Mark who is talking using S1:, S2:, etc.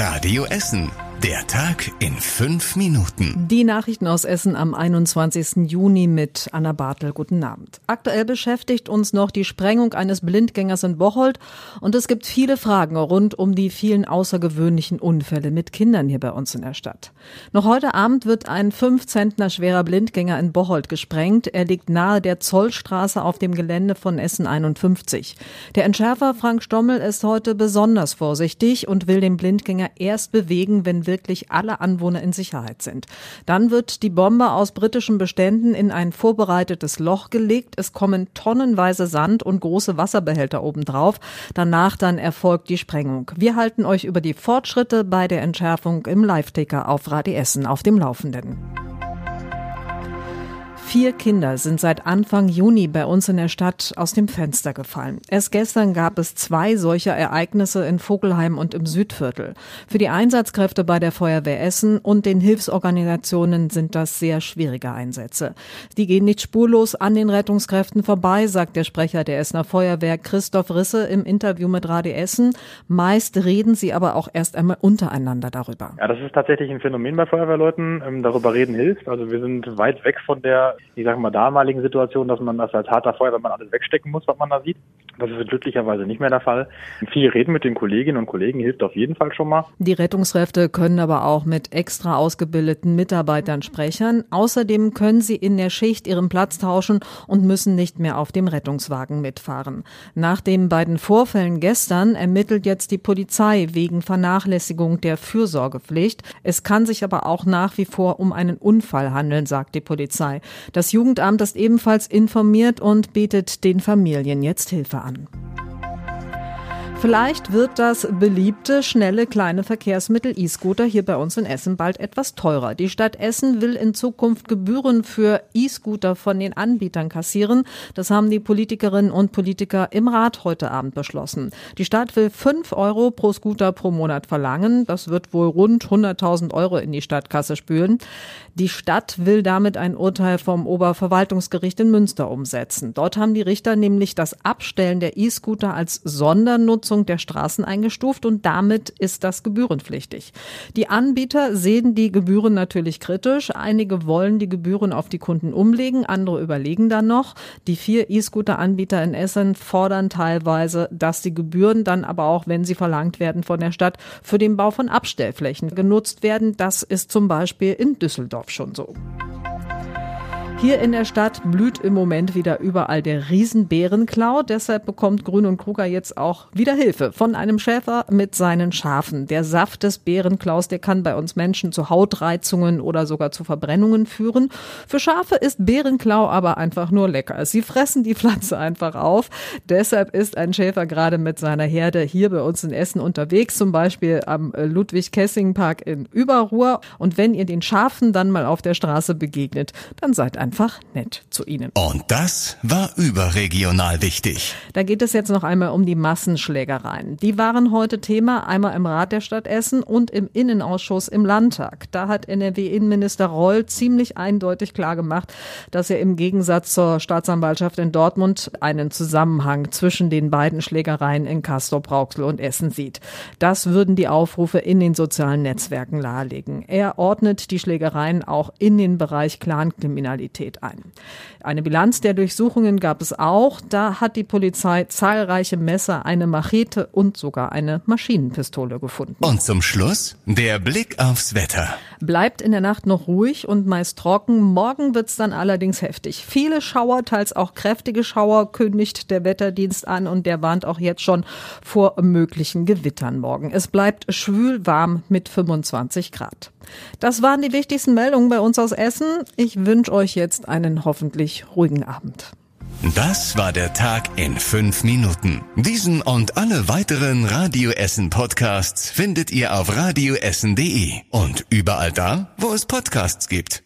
S1: Radio Essen. Der Tag in fünf Minuten.
S2: Die Nachrichten aus Essen am 21. Juni mit Anna Bartel. Guten Abend. Aktuell beschäftigt uns noch die Sprengung eines Blindgängers in Bocholt und es gibt viele Fragen rund um die vielen außergewöhnlichen Unfälle mit Kindern hier bei uns in der Stadt. Noch heute Abend wird ein fünf Zentner schwerer Blindgänger in Bocholt gesprengt. Er liegt nahe der Zollstraße auf dem Gelände von Essen 51. Der Entschärfer Frank Stommel ist heute besonders vorsichtig und will den Blindgänger erst bewegen, wenn wirklich alle Anwohner in Sicherheit sind. Dann wird die Bombe aus britischen Beständen in ein vorbereitetes Loch gelegt. Es kommen tonnenweise Sand und große Wasserbehälter obendrauf. Danach dann erfolgt die Sprengung. Wir halten euch über die Fortschritte bei der Entschärfung im Live-Ticker auf Radio Essen auf dem Laufenden. Vier Kinder sind seit Anfang Juni bei uns in der Stadt aus dem Fenster gefallen. Erst gestern gab es zwei solcher Ereignisse in Vogelheim und im Südviertel. Für die Einsatzkräfte bei der Feuerwehr Essen und den Hilfsorganisationen sind das sehr schwierige Einsätze. Die gehen nicht spurlos an den Rettungskräften vorbei, sagt der Sprecher der Essener Feuerwehr Christoph Risse im Interview mit Radio Essen. Meist reden sie aber auch erst einmal untereinander darüber.
S3: Ja, das ist tatsächlich ein Phänomen bei Feuerwehrleuten. Ähm, darüber reden hilft. Also wir sind weit weg von der ich sage mal, damaligen Situation, dass man das als harter Feuer, wenn man alles wegstecken muss, was man da sieht. Das ist glücklicherweise nicht mehr der Fall. Viel reden mit den Kolleginnen und Kollegen hilft auf jeden Fall schon mal.
S2: Die Rettungskräfte können aber auch mit extra ausgebildeten Mitarbeitern sprechen. Außerdem können sie in der Schicht ihren Platz tauschen und müssen nicht mehr auf dem Rettungswagen mitfahren. Nach den beiden Vorfällen gestern ermittelt jetzt die Polizei wegen Vernachlässigung der Fürsorgepflicht. Es kann sich aber auch nach wie vor um einen Unfall handeln, sagt die Polizei. Das Jugendamt ist ebenfalls informiert und bietet den Familien jetzt Hilfe an. Vielleicht wird das beliebte, schnelle, kleine Verkehrsmittel E-Scooter hier bei uns in Essen bald etwas teurer. Die Stadt Essen will in Zukunft Gebühren für E-Scooter von den Anbietern kassieren. Das haben die Politikerinnen und Politiker im Rat heute Abend beschlossen. Die Stadt will fünf Euro pro Scooter pro Monat verlangen. Das wird wohl rund 100.000 Euro in die Stadtkasse spülen. Die Stadt will damit ein Urteil vom Oberverwaltungsgericht in Münster umsetzen. Dort haben die Richter nämlich das Abstellen der E-Scooter als Sondernutzung Nutzung der Straßen eingestuft und damit ist das gebührenpflichtig. Die Anbieter sehen die Gebühren natürlich kritisch. Einige wollen die Gebühren auf die Kunden umlegen, andere überlegen dann noch. Die vier E-Scooter-Anbieter in Essen fordern teilweise, dass die Gebühren dann aber auch, wenn sie verlangt werden von der Stadt, für den Bau von Abstellflächen genutzt werden. Das ist zum Beispiel in Düsseldorf schon so. Hier in der Stadt blüht im Moment wieder überall der Riesenbärenklau. Deshalb bekommt Grün und Kruger jetzt auch wieder Hilfe von einem Schäfer mit seinen Schafen. Der Saft des Bärenklaus, der kann bei uns Menschen zu Hautreizungen oder sogar zu Verbrennungen führen. Für Schafe ist Bärenklau aber einfach nur lecker. Sie fressen die Pflanze einfach auf. Deshalb ist ein Schäfer gerade mit seiner Herde hier bei uns in Essen unterwegs, zum Beispiel am Ludwig-Kessing-Park in Überruhr. Und wenn ihr den Schafen dann mal auf der Straße begegnet, dann seid ein einfach nett zu ihnen.
S1: Und das war überregional wichtig.
S2: Da geht es jetzt noch einmal um die Massenschlägereien. Die waren heute Thema einmal im Rat der Stadt Essen und im Innenausschuss im Landtag. Da hat NRW-Innenminister Reul ziemlich eindeutig klargemacht, dass er im Gegensatz zur Staatsanwaltschaft in Dortmund einen Zusammenhang zwischen den beiden Schlägereien in Castor, Brauxel und Essen sieht. Das würden die Aufrufe in den sozialen Netzwerken nahelegen. Er ordnet die Schlägereien auch in den Bereich Clankriminalität Kriminalität ein. Eine Bilanz der Durchsuchungen gab es auch. Da hat die Polizei zahlreiche Messer, eine Machete und sogar eine Maschinenpistole gefunden.
S1: Und zum Schluss der Blick aufs Wetter.
S2: Bleibt in der Nacht noch ruhig und meist trocken. Morgen wird's dann allerdings heftig. Viele Schauer, teils auch kräftige Schauer, kündigt der Wetterdienst an und der warnt auch jetzt schon vor möglichen Gewittern morgen. Es bleibt schwül warm mit 25 Grad. Das waren die wichtigsten Meldungen bei uns aus Essen. Ich wünsche euch jetzt einen hoffentlich ruhigen Abend.
S1: Das war der Tag in fünf Minuten. Diesen und alle weiteren Radio Essen Podcasts findet ihr auf radioessen.de und überall da, wo es Podcasts gibt.